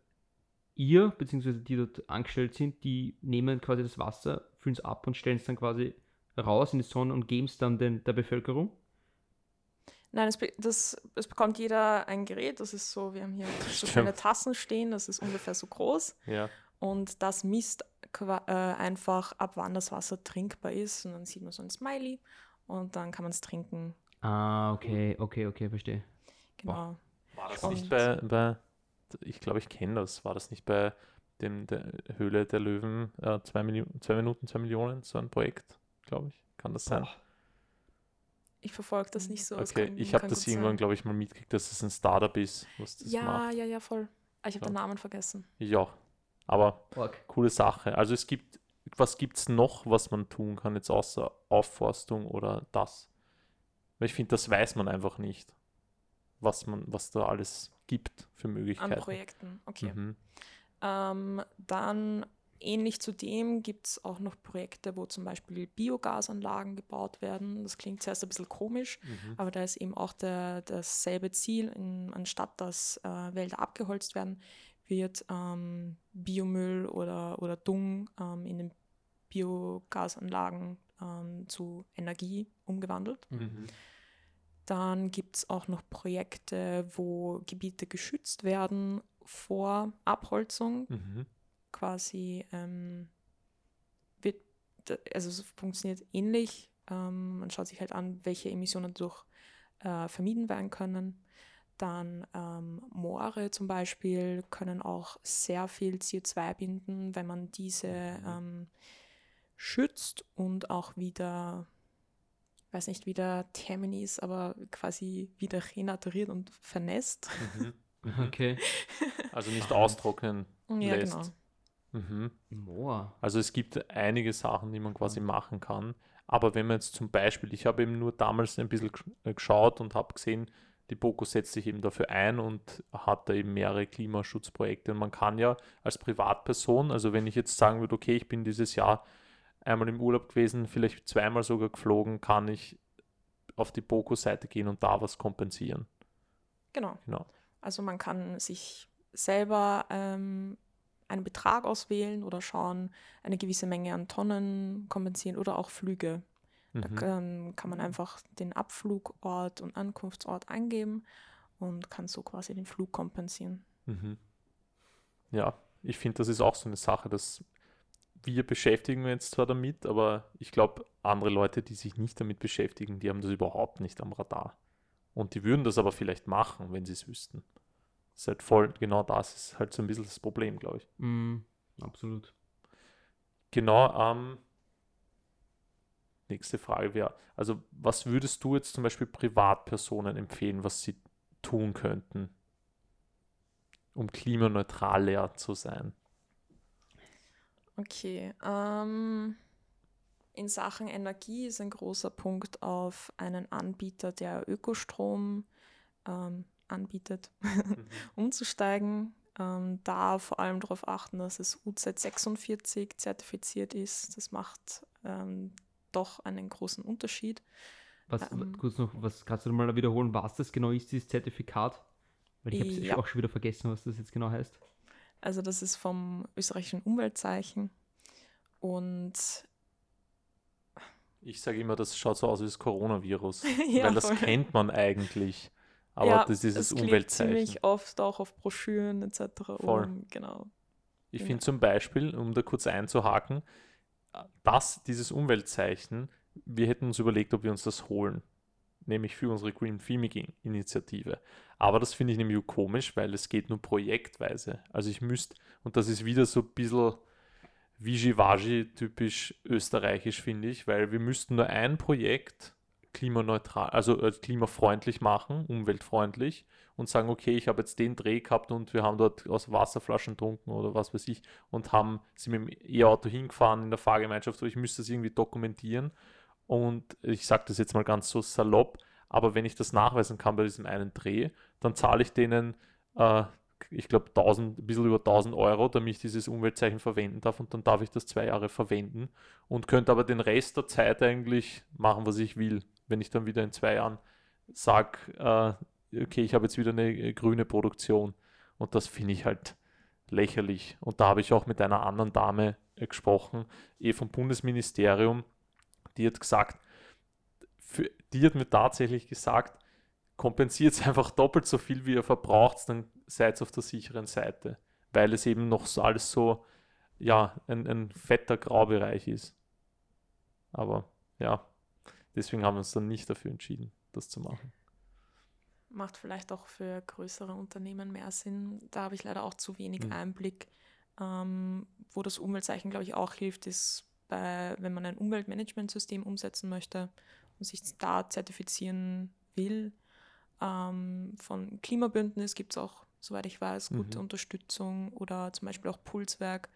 ihr, beziehungsweise die dort angestellt sind, die nehmen quasi das Wasser, füllen es ab und stellen es dann quasi raus in die Sonne und geben es dann den, der Bevölkerung? Nein, es, das, es bekommt jeder ein Gerät. Das ist so, wir haben hier [LAUGHS] so kleine Tassen stehen, das ist ungefähr so groß. Ja. Und das misst äh, einfach, ab wann das Wasser trinkbar ist. Und dann sieht man so ein Smiley und dann kann man es trinken. Ah, okay, okay, okay, verstehe. Genau. Boah. War das und nicht bei, bei ich glaube, ich kenne das, war das nicht bei dem der Höhle der Löwen äh, zwei, zwei Minuten, zwei Millionen, so ein Projekt, glaube ich. Kann das sein? Boah. Ich verfolge das nicht so. Okay, kann, ich habe das irgendwann, glaube ich, mal mitgekriegt, dass es ein Startup ist. Was das ja, macht. ja, ja, voll. Ah, ich habe ja. den Namen vergessen. Ja, Aber okay. coole Sache. Also es gibt, was gibt es noch, was man tun kann, jetzt außer Aufforstung oder das? Weil ich finde, das weiß man einfach nicht, was man, was da alles gibt für Möglichkeiten. An Projekten, okay. Mhm. Ähm, dann ähnlich zu dem gibt es auch noch Projekte, wo zum Beispiel Biogasanlagen gebaut werden. Das klingt zuerst ein bisschen komisch, mhm. aber da ist eben auch der, dasselbe Ziel, in, anstatt dass äh, Wälder abgeholzt werden, wird ähm, Biomüll oder, oder Dung ähm, in den Biogasanlagen ähm, zu Energie umgewandelt. Mhm. Dann gibt es auch noch Projekte, wo Gebiete geschützt werden vor Abholzung. Mhm. Quasi ähm, wird, also es funktioniert ähnlich. Ähm, man schaut sich halt an, welche Emissionen durch äh, vermieden werden können. Dann ähm, Moore zum Beispiel können auch sehr viel CO2 binden, wenn man diese ähm, schützt und auch wieder, weiß nicht, wieder Terminis, aber quasi wieder renaturiert und vernässt. Mhm. Okay. [LAUGHS] Also nicht austrocknen ja, lässt. Genau. Mhm. Moor. Also es gibt einige Sachen, die man quasi machen kann. Aber wenn man jetzt zum Beispiel, ich habe eben nur damals ein bisschen äh, geschaut und habe gesehen, die BOKU setzt sich eben dafür ein und hat da eben mehrere Klimaschutzprojekte. Und man kann ja als Privatperson, also wenn ich jetzt sagen würde, okay, ich bin dieses Jahr einmal im Urlaub gewesen, vielleicht zweimal sogar geflogen, kann ich auf die BOKU-Seite gehen und da was kompensieren. Genau. genau. Also man kann sich selber ähm, einen Betrag auswählen oder schauen, eine gewisse Menge an Tonnen kompensieren oder auch Flüge. Da mhm. kann, kann man einfach den Abflugort und Ankunftsort eingeben und kann so quasi den Flug kompensieren. Mhm. Ja, ich finde, das ist auch so eine Sache, dass wir beschäftigen uns jetzt zwar damit, aber ich glaube, andere Leute, die sich nicht damit beschäftigen, die haben das überhaupt nicht am Radar. Und die würden das aber vielleicht machen, wenn sie es wüssten. Ist halt voll, genau das ist halt so ein bisschen das Problem, glaube ich. Mm, absolut. Genau, ähm, nächste Frage wäre, also was würdest du jetzt zum Beispiel Privatpersonen empfehlen, was sie tun könnten, um klimaneutraler zu sein? Okay, ähm, in Sachen Energie ist ein großer Punkt auf einen Anbieter, der Ökostrom ähm, anbietet, mhm. [LAUGHS] umzusteigen. Ähm, da vor allem darauf achten, dass es UZ46 zertifiziert ist. Das macht ähm, doch einen großen Unterschied. Was, ähm, kurz noch, was kannst du mal wiederholen, was das genau ist, dieses Zertifikat? Weil ich habe es ja. auch schon wieder vergessen, was das jetzt genau heißt. Also das ist vom österreichischen Umweltzeichen und ich sage immer, das schaut so aus wie das Coronavirus, ja, [LAUGHS] weil das voll. kennt man eigentlich. Aber ja, das ist das Umweltzeichen. ziemlich oft auch auf Broschüren etc. Voll. Um, genau. Ich finde zum Beispiel, um da kurz einzuhaken, dass dieses Umweltzeichen, wir hätten uns überlegt, ob wir uns das holen, nämlich für unsere Green Filming Initiative. Aber das finde ich nämlich komisch, weil es geht nur projektweise. Also ich müsste, und das ist wieder so ein bisschen Vigivagi typisch österreichisch, finde ich, weil wir müssten nur ein Projekt klimaneutral, also äh, klimafreundlich machen, umweltfreundlich und sagen, okay, ich habe jetzt den Dreh gehabt und wir haben dort aus Wasserflaschen getrunken oder was weiß ich und haben sie mit dem E-Auto hingefahren in der Fahrgemeinschaft, ich müsste das irgendwie dokumentieren und ich sage das jetzt mal ganz so salopp, aber wenn ich das nachweisen kann bei diesem einen Dreh, dann zahle ich denen äh, ich glaube, ein bisschen über 1000 Euro, damit ich dieses Umweltzeichen verwenden darf und dann darf ich das zwei Jahre verwenden und könnte aber den Rest der Zeit eigentlich machen, was ich will wenn ich dann wieder in zwei Jahren sage, äh, okay, ich habe jetzt wieder eine äh, grüne Produktion. Und das finde ich halt lächerlich. Und da habe ich auch mit einer anderen Dame äh, gesprochen, eh vom Bundesministerium, die hat gesagt, für, die hat mir tatsächlich gesagt, kompensiert einfach doppelt so viel, wie ihr verbraucht, dann seid ihr auf der sicheren Seite. Weil es eben noch so alles so, ja, ein, ein fetter Graubereich ist. Aber ja, Deswegen haben wir uns dann nicht dafür entschieden, das zu machen. Macht vielleicht auch für größere Unternehmen mehr Sinn. Da habe ich leider auch zu wenig mhm. Einblick. Ähm, wo das Umweltzeichen, glaube ich, auch hilft, ist, bei, wenn man ein Umweltmanagementsystem umsetzen möchte und sich da zertifizieren will. Ähm, von Klimabündnis gibt es auch soweit ich weiß, gute mhm. Unterstützung oder zum Beispiel auch Pulswerk,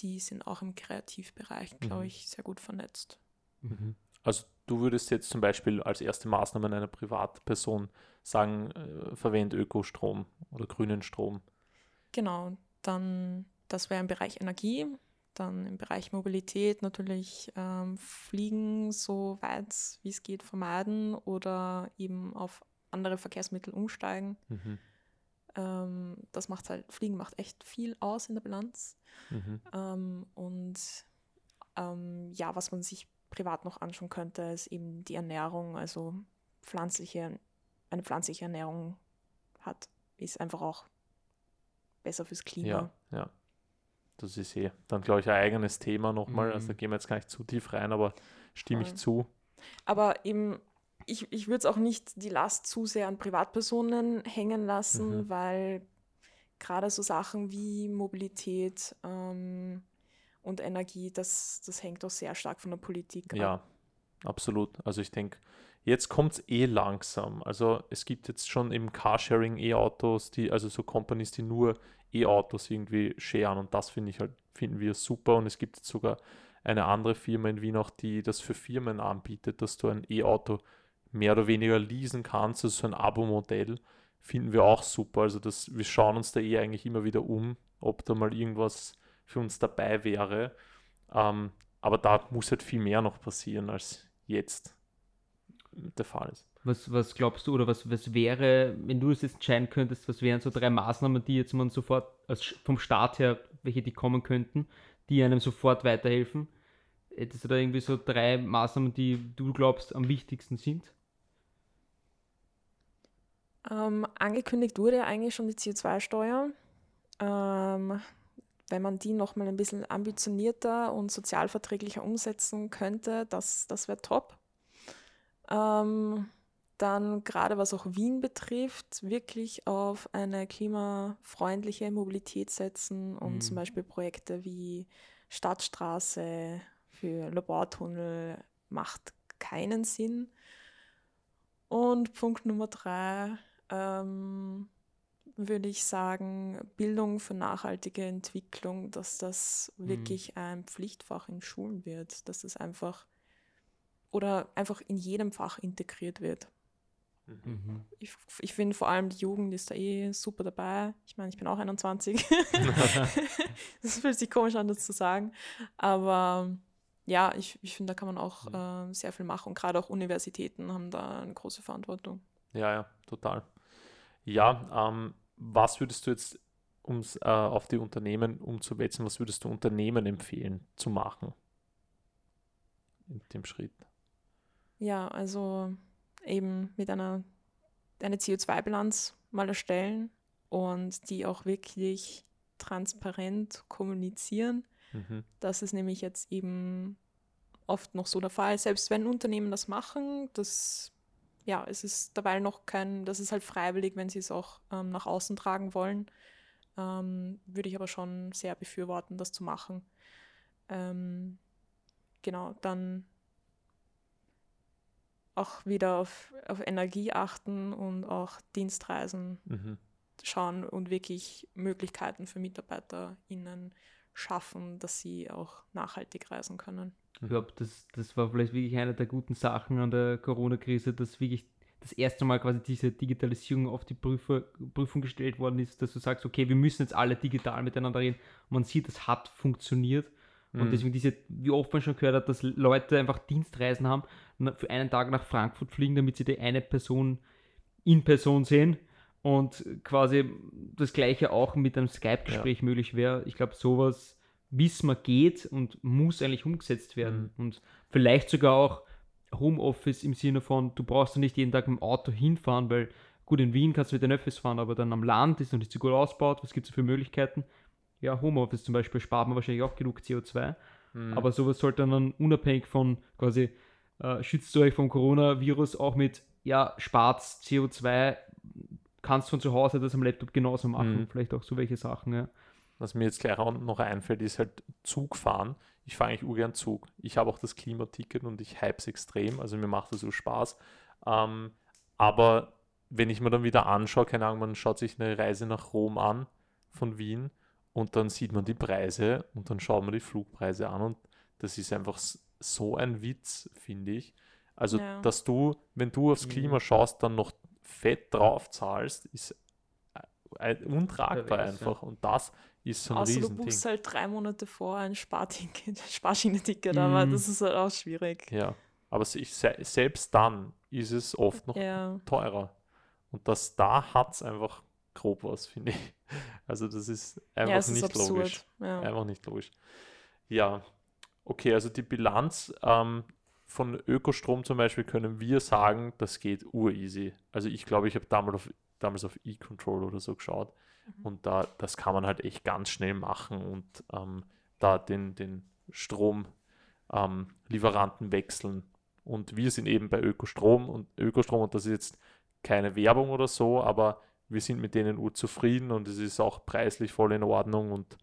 die sind auch im Kreativbereich, glaube mhm. ich, sehr gut vernetzt. Mhm. Also du würdest jetzt zum Beispiel als erste Maßnahme einer Privatperson sagen, äh, verwende Ökostrom oder grünen Strom. Genau, dann das wäre im Bereich Energie, dann im Bereich Mobilität natürlich ähm, Fliegen so weit wie es geht vermeiden oder eben auf andere Verkehrsmittel umsteigen. Mhm. Ähm, das macht halt, Fliegen macht echt viel aus in der Bilanz. Mhm. Ähm, und ähm, ja, was man sich privat noch anschauen könnte, ist eben die Ernährung, also pflanzliche, eine pflanzliche Ernährung hat, ist einfach auch besser fürs Klima. Ja, ja. Das ist eh dann, glaube ich, ein eigenes Thema nochmal. Mhm. Also da gehen wir jetzt gar nicht zu tief rein, aber stimme ich zu. Aber eben, ich, ich würde es auch nicht die Last zu sehr an Privatpersonen hängen lassen, mhm. weil gerade so Sachen wie Mobilität ähm, und Energie, das, das hängt auch sehr stark von der Politik ab. Ja, absolut. Also ich denke, jetzt kommt es eh langsam. Also es gibt jetzt schon im Carsharing E-Autos, die, also so Companies, die nur E-Autos irgendwie scheren und das finde ich halt, finden wir super und es gibt jetzt sogar eine andere Firma in Wien auch, die das für Firmen anbietet, dass du ein E-Auto mehr oder weniger leasen kannst, also so ein Abo-Modell, finden wir auch super. Also das, wir schauen uns da eh eigentlich immer wieder um, ob da mal irgendwas für uns dabei wäre. Ähm, aber da muss halt viel mehr noch passieren, als jetzt der Fall ist. Was, was glaubst du oder was, was wäre, wenn du es jetzt entscheiden könntest, was wären so drei Maßnahmen, die jetzt man sofort als, vom Start her, welche die kommen könnten, die einem sofort weiterhelfen? Hättest du da irgendwie so drei Maßnahmen, die du glaubst am wichtigsten sind? Ähm, angekündigt wurde eigentlich schon die CO2-Steuer. Ähm, wenn man die nochmal ein bisschen ambitionierter und sozialverträglicher umsetzen könnte, das, das wäre top. Ähm, dann gerade was auch Wien betrifft, wirklich auf eine klimafreundliche Mobilität setzen und mhm. zum Beispiel Projekte wie Stadtstraße für Labortunnel macht keinen Sinn. Und Punkt Nummer drei, ähm, würde ich sagen, Bildung für nachhaltige Entwicklung, dass das mhm. wirklich ein Pflichtfach in Schulen wird, dass das einfach oder einfach in jedem Fach integriert wird. Mhm. Ich, ich finde vor allem die Jugend ist da eh super dabei. Ich meine, ich bin auch 21. [LAUGHS] [LAUGHS] das fühlt sich komisch an, das zu sagen. Aber ja, ich, ich finde, da kann man auch mhm. äh, sehr viel machen. Und gerade auch Universitäten haben da eine große Verantwortung. Ja, ja, total. Ja, ähm, was würdest du jetzt, um es äh, auf die Unternehmen umzuwetzen, was würdest du Unternehmen empfehlen zu machen in dem Schritt? Ja, also eben mit einer eine CO2-Bilanz mal erstellen und die auch wirklich transparent kommunizieren. Mhm. Das ist nämlich jetzt eben oft noch so der Fall. Selbst wenn Unternehmen das machen, das ja, es ist dabei noch kein, das ist halt freiwillig, wenn sie es auch ähm, nach außen tragen wollen. Ähm, würde ich aber schon sehr befürworten, das zu machen. Ähm, genau, dann auch wieder auf, auf Energie achten und auch Dienstreisen mhm. schauen und wirklich Möglichkeiten für MitarbeiterInnen schaffen, dass sie auch nachhaltig reisen können. Ich glaube, das, das war vielleicht wirklich eine der guten Sachen an der Corona-Krise, dass wirklich das erste Mal quasi diese Digitalisierung auf die Prüfer, Prüfung gestellt worden ist, dass du sagst, okay, wir müssen jetzt alle digital miteinander reden. Und man sieht, es hat funktioniert. Und mhm. deswegen diese, wie oft man schon gehört hat, dass Leute einfach Dienstreisen haben, für einen Tag nach Frankfurt fliegen, damit sie die eine Person in Person sehen. Und quasi das gleiche auch mit einem Skype-Gespräch ja. möglich wäre. Ich glaube, sowas wissen wir geht und muss eigentlich umgesetzt werden. Mhm. Und vielleicht sogar auch Homeoffice im Sinne von, du brauchst ja nicht jeden Tag mit dem Auto hinfahren, weil gut, in Wien kannst du mit den Öffis fahren, aber dann am Land ist noch nicht so gut ausgebaut. Was gibt es für Möglichkeiten? Ja, Homeoffice zum Beispiel spart man wahrscheinlich auch genug CO2. Mhm. Aber sowas sollte dann unabhängig von quasi, äh, schützt du euch vom Coronavirus auch mit, ja, spart CO2, kannst von zu Hause das am Laptop genauso machen. Mhm. Vielleicht auch so welche Sachen, ja. Was mir jetzt gleich noch einfällt, ist halt Zug fahren. Ich fahre eigentlich ungern Zug. Ich habe auch das Klimaticket und ich hype es extrem. Also mir macht das so Spaß. Ähm, aber wenn ich mir dann wieder anschaue, keine Ahnung, man schaut sich eine Reise nach Rom an von Wien und dann sieht man die Preise und dann schaut man die Flugpreise an und das ist einfach so ein Witz, finde ich. Also, ja. dass du, wenn du aufs Klima schaust, dann noch fett drauf zahlst, ist untragbar ja, einfach. Ja. Und das ist so ein Außer Riesending. du buchst halt drei Monate vor ein Sparticket, [LAUGHS] Sparschienenticket, mm. aber mhm. das ist halt auch schwierig. Ja, aber ich, selbst dann ist es oft noch teurer. Und das da hat es einfach grob was, [LAUGHS] finde ich. Also das ist einfach ja, nicht ist logisch. Ja. Einfach nicht logisch. Ja, okay, also die Bilanz ähm, von Ökostrom zum Beispiel können wir sagen, das geht ureasy. Also ich glaube, ich habe damals auf, damals auf E-Control oder so geschaut mhm. und da, das kann man halt echt ganz schnell machen und ähm, da den, den Stromlieferanten ähm, wechseln. Und wir sind eben bei Ökostrom und Ökostrom und das ist jetzt keine Werbung oder so, aber wir sind mit denen urzufrieden und es ist auch preislich voll in Ordnung und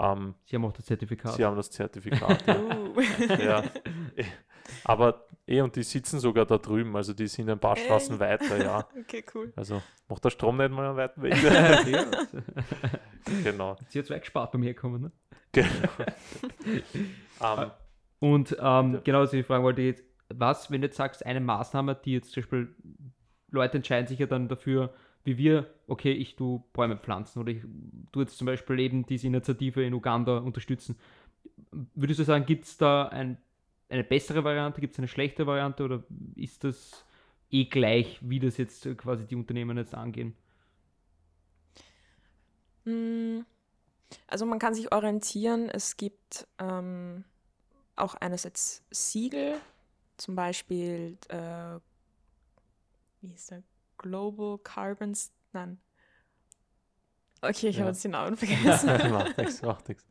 ähm, Sie haben auch das Zertifikat. Sie haben das Zertifikat. ja. [LAUGHS] Uh. ja. [LAUGHS] [LAUGHS] Aber eh, und die sitzen sogar da drüben, also die sind ein paar Straßen weiter, ja. [LAUGHS] Okay, cool. Also macht der Strom nicht mal einen weiten Weg. [LAUGHS] [LAUGHS] genau. CO2 gespart bei mir kommen, ne? Genau. um, ähm, und ähm, ja. genau, was ich fragen wollte jetzt, was, wenn du jetzt sagst, eine Maßnahme, die jetzt zum Beispiel Leute entscheiden sich ja dann dafür, wie wir, okay, ich tu Bäume pflanzen oder ich tue jetzt zum Beispiel eben diese Initiative in Uganda unterstützen. Würdest du sagen, gibt es da ein, eine bessere Variante, gibt es eine schlechte Variante oder ist das eh gleich, wie das jetzt quasi die Unternehmen jetzt angehen? Hm, also man kann sich orientieren, es gibt ähm, auch einerseits Siegel, zum Beispiel äh, wie ist der? Global Carbons, nein. Okay, ich ja. habe jetzt den Namen vergessen. [LAUGHS] macht nichts, macht nichts.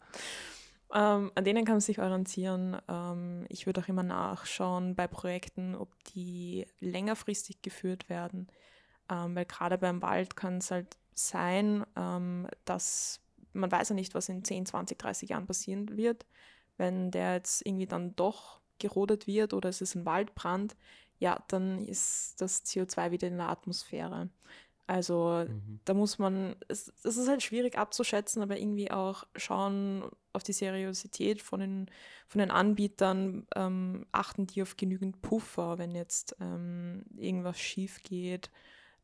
Ähm, an denen kann man sich orientieren. Ähm, ich würde auch immer nachschauen bei Projekten, ob die längerfristig geführt werden. Ähm, weil gerade beim Wald kann es halt sein, ähm, dass man weiß ja nicht, was in 10, 20, 30 Jahren passieren wird. Wenn der jetzt irgendwie dann doch gerodet wird oder es ist ein Waldbrand, ja, dann ist das CO2 wieder in der Atmosphäre. Also mhm. da muss man, es, es, ist halt schwierig abzuschätzen, aber irgendwie auch schauen auf die Seriosität von den, von den Anbietern, ähm, achten die auf genügend Puffer, wenn jetzt ähm, irgendwas schief geht.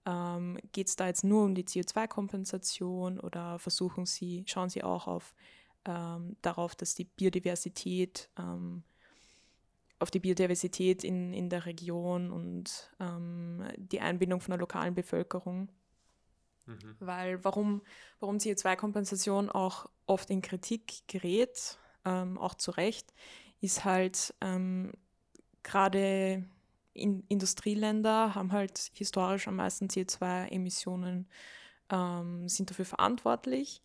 Ähm, geht es da jetzt nur um die CO2-Kompensation oder versuchen sie, schauen sie auch auf ähm, darauf, dass die Biodiversität ähm, auf die Biodiversität in, in der Region und ähm, die Einbindung von der lokalen Bevölkerung. Mhm. Weil warum, warum CO2-Kompensation auch oft in Kritik gerät, ähm, auch zu Recht, ist halt ähm, gerade in Industrieländer haben halt historisch am meisten CO2-Emissionen, ähm, sind dafür verantwortlich.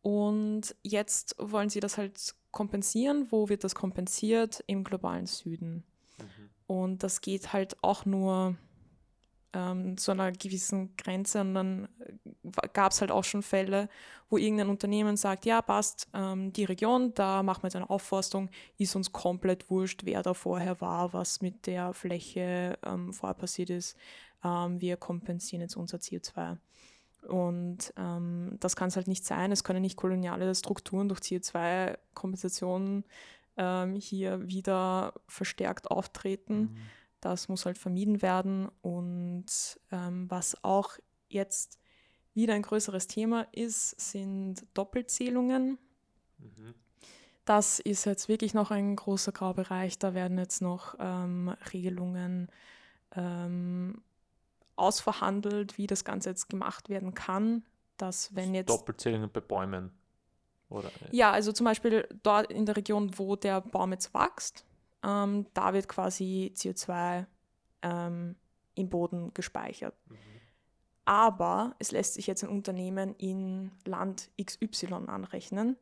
Und jetzt wollen sie das halt kompensieren. Wo wird das kompensiert? Im globalen Süden. Mhm. Und das geht halt auch nur ähm, zu einer gewissen Grenze. Und dann äh, gab es halt auch schon Fälle, wo irgendein Unternehmen sagt, ja, passt, ähm, die Region, da machen wir jetzt eine Aufforstung, ist uns komplett wurscht, wer da vorher war, was mit der Fläche ähm, vorher passiert ist. Ähm, wir kompensieren jetzt unser CO2. Und ähm, das kann es halt nicht sein. Es können nicht koloniale Strukturen durch CO2-Kompensation ähm, hier wieder verstärkt auftreten. Mhm. Das muss halt vermieden werden. Und ähm, was auch jetzt wieder ein größeres Thema ist, sind Doppelzählungen. Mhm. Das ist jetzt wirklich noch ein großer Graubereich. Da werden jetzt noch ähm, Regelungen ähm, ausverhandelt, wie das Ganze jetzt gemacht werden kann, dass wenn jetzt... Doppelzählungen bei Bäumen, oder? Ja, also zum Beispiel dort in der Region, wo der Baum jetzt wächst, ähm, da wird quasi CO2 ähm, im Boden gespeichert. Mhm. Aber es lässt sich jetzt ein Unternehmen in Land XY anrechnen.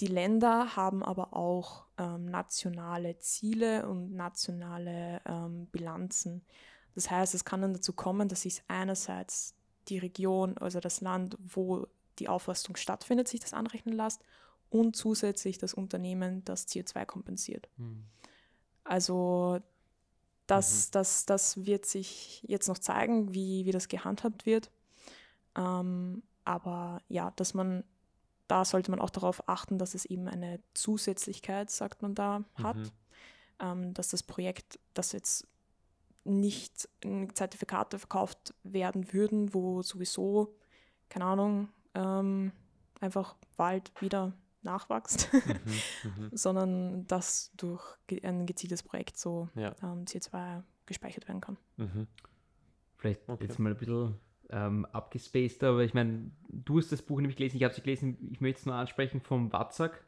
Die Länder haben aber auch ähm, nationale Ziele und nationale ähm, Bilanzen. Das heißt, es kann dann dazu kommen, dass sich einerseits die Region, also das Land, wo die Aufforstung stattfindet, sich das anrechnen lässt und zusätzlich das Unternehmen das CO2 kompensiert. Hm. Also Das, mhm. das, das wird sich jetzt noch zeigen, wie, wie das gehandhabt wird. Ähm, aber ja, dass man, da sollte man auch darauf achten, dass es eben eine Zusätzlichkeit, sagt man da, hat. Mhm. Ähm, dass das Projekt, das jetzt nicht Zertifikate verkauft werden würden, wo sowieso, keine Ahnung, ähm, einfach Wald wieder nachwächst, mhm, [LAUGHS] mhm. sondern dass durch ein gezieltes Projekt so ja. ähm, CO2 gespeichert werden kann. Mhm. Vielleicht okay. jetzt mal ein bisschen ähm, abgespaced, aber ich meine, du hast das Buch nämlich gelesen, ich habe es gelesen, ich möchte es nur ansprechen vom Watzak.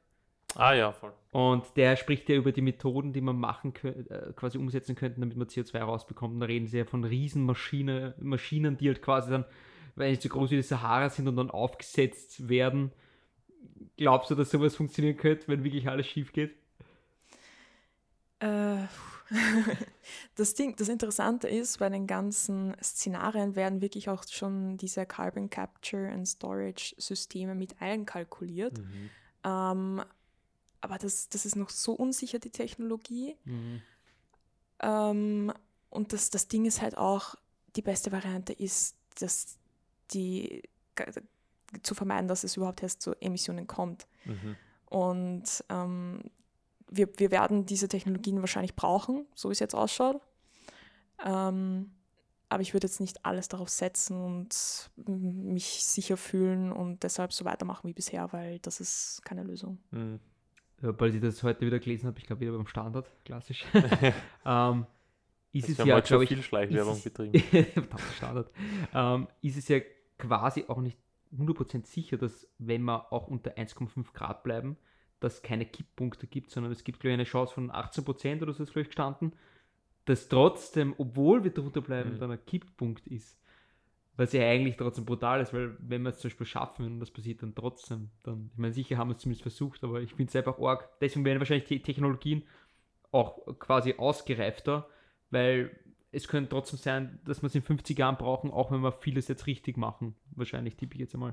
Ah ja, voll. Und der spricht ja über die Methoden, die man machen äh, quasi umsetzen könnte, damit man CO2 rausbekommt. Und da reden sie ja von Riesenmaschinen, Maschinen, die halt quasi dann, wenn nicht so groß wie die Sahara sind und dann aufgesetzt werden. Glaubst du, dass sowas funktionieren könnte, wenn wirklich alles schief geht? Äh, [LAUGHS] das Ding, das Interessante ist, bei den ganzen Szenarien werden wirklich auch schon diese Carbon Capture and Storage Systeme mit einkalkuliert. Mhm. Ähm, aber das, das ist noch so unsicher, die Technologie. Mhm. Ähm, und das, das Ding ist halt auch, die beste Variante ist, dass die zu vermeiden, dass es überhaupt erst zu Emissionen kommt. Mhm. Und ähm, wir, wir werden diese Technologien wahrscheinlich brauchen, so wie es jetzt ausschaut. Ähm, aber ich würde jetzt nicht alles darauf setzen und mich sicher fühlen und deshalb so weitermachen wie bisher, weil das ist keine Lösung. Mhm. Weil ich das heute wieder gelesen habe, ich glaube wieder beim Standard, klassisch. [LAUGHS] ähm, ist das es ja, glaube ich, viel Schleichwerbung ist, betrieben. [LAUGHS] Standard. Ähm, ist es ja quasi auch nicht 100% sicher, dass wenn wir auch unter 1,5 Grad bleiben, dass keine Kipppunkte gibt, sondern es gibt, glaube ich, eine Chance von 18% oder so ist, glaube ich, gestanden, dass trotzdem, obwohl wir drunter bleiben, mhm. dann ein Kipppunkt ist. Was ja eigentlich trotzdem brutal ist, weil wenn wir es zum Beispiel schaffen und das passiert dann trotzdem, dann, ich meine, sicher haben wir es zumindest versucht, aber ich finde es einfach arg. Deswegen werden wahrscheinlich die Technologien auch quasi ausgereifter, weil es könnte trotzdem sein, dass wir es in 50 Jahren brauchen, auch wenn wir vieles jetzt richtig machen. Wahrscheinlich tippe ich jetzt einmal.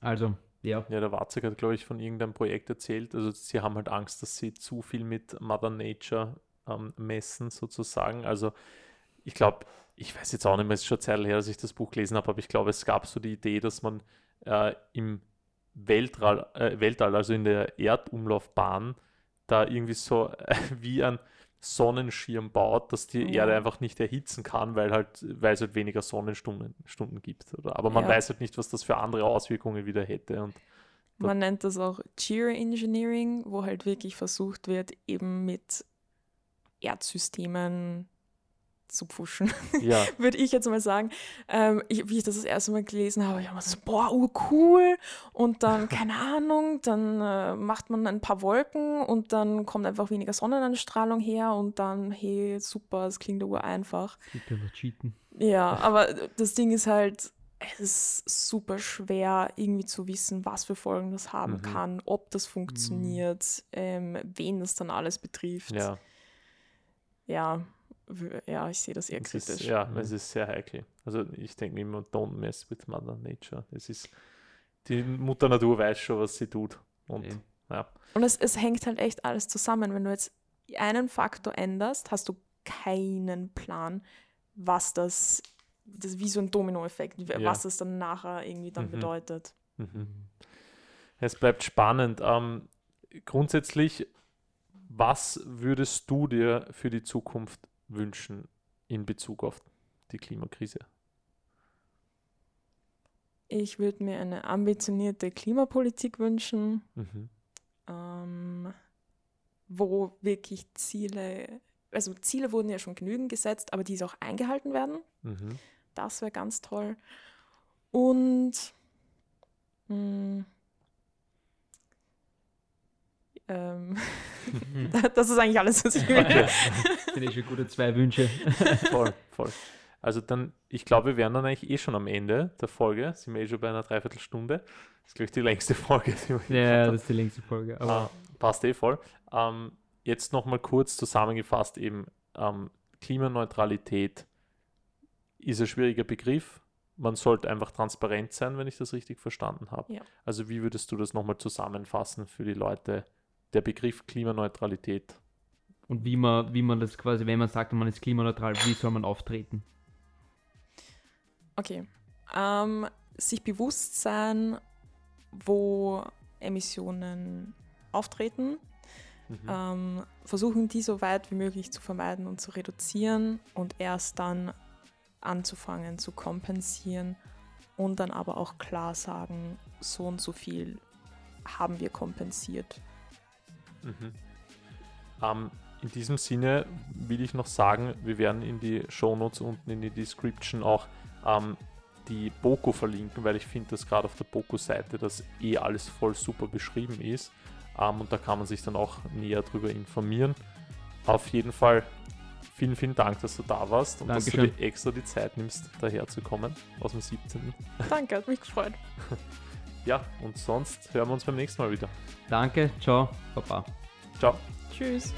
Also, ja. Ja, der Watzig hat, glaube ich, von irgendeinem Projekt erzählt. Also, sie haben halt Angst, dass sie zu viel mit Mother Nature ähm, messen, sozusagen. Also, ich glaube, ich weiß jetzt auch nicht mehr, es ist schon Zeit her, dass ich das Buch gelesen habe, aber ich glaube, es gab so die Idee, dass man äh, im Weltall, äh, Weltall, also in der Erdumlaufbahn, da irgendwie so äh, [LAUGHS] wie ein Sonnenschirm baut, dass die oh. Erde einfach nicht erhitzen kann, weil halt, weil es halt weniger Sonnenstunden Stunden gibt. Oder? Aber man ja. weiß halt nicht, was das für andere Auswirkungen wieder hätte. Und man nennt das auch Geoengineering, wo halt wirklich versucht wird, eben mit Erdsystemen zu pushen, [LAUGHS] ja. würde ich jetzt mal sagen. Ähm, ich, wie ich das das erste Mal gelesen habe, ich habe mir so, boah, cool. Und dann, [LAUGHS] keine Ahnung, dann äh, macht man ein paar Wolken und dann kommt einfach weniger Sonnenanstrahlung her und dann, hey, super, es klingt ur einfach. cheaten. Ja, [LAUGHS] aber das Ding ist halt, es ist super schwer, irgendwie zu wissen, was für Folgen das haben mhm. kann, ob das funktioniert, mhm. ähm, wen das dann alles betrifft. Ja. Ja, ja, ich sehe das eher kritisch. Ist, ja, mhm. es ist sehr heikel. Also ich denke mir immer, don't mess with Mother Nature. Es ist, die Mutter Natur weiß schon, was sie tut. Und, okay. ja. und es, es hängt halt echt alles zusammen. Wenn du jetzt einen Faktor änderst, hast du keinen Plan, was das, das wie so ein Dominoeffekt, ja. was das dann nachher irgendwie dann mhm. bedeutet. Mhm. Es bleibt spannend. Ähm, grundsätzlich, was würdest du dir für die Zukunft wünschen in Bezug auf die Klimakrise? Ich würde mir eine ambitionierte Klimapolitik wünschen, mhm. ähm, wo wirklich Ziele, also Ziele wurden ja schon genügend gesetzt, aber diese auch eingehalten werden. Mhm. Das wäre ganz toll. Und mh, hm, ähm, [LAUGHS] [LAUGHS] das ist eigentlich alles, was ich will. Okay. [LAUGHS] Finde ich schon gute zwei Wünsche. voll, voll. Also dann, ich glaube, wir wären dann eigentlich eh schon am Ende der Folge. Sind wir eh schon bei einer Dreiviertelstunde. Das ist, glaube ich, die längste Folge. Die ja, das ist die längste Folge. Aber ah, passt eh voll. Ähm, jetzt nochmal kurz zusammengefasst eben, ähm, Klimaneutralität ist ein schwieriger Begriff. Man sollte einfach transparent sein, wenn ich das richtig verstanden habe. Ja. Also wie würdest du das nochmal zusammenfassen für die Leute, der Begriff Klimaneutralität und wie man, wie man das quasi, wenn man sagt, man ist klimaneutral, wie soll man auftreten? Okay. Ähm, sich bewusst sein, wo Emissionen auftreten. Mhm. Ähm, versuchen, die so weit wie möglich zu vermeiden und zu reduzieren und erst dann anzufangen zu kompensieren und dann aber auch klar sagen, so und so viel haben wir kompensiert. Mhm. Ähm, in diesem Sinne will ich noch sagen, wir werden in die Shownotes unten in die Description auch ähm, die Boko verlinken, weil ich finde, dass gerade auf der Boko-Seite das eh alles voll super beschrieben ist. Ähm, und da kann man sich dann auch näher darüber informieren. Auf jeden Fall vielen, vielen Dank, dass du da warst und Dankeschön. dass du dir extra die Zeit nimmst, daher zu kommen aus dem 17. Danke, hat mich gefreut. [LAUGHS] ja, und sonst hören wir uns beim nächsten Mal wieder. Danke, ciao, Papa. Ciao. Tschüss.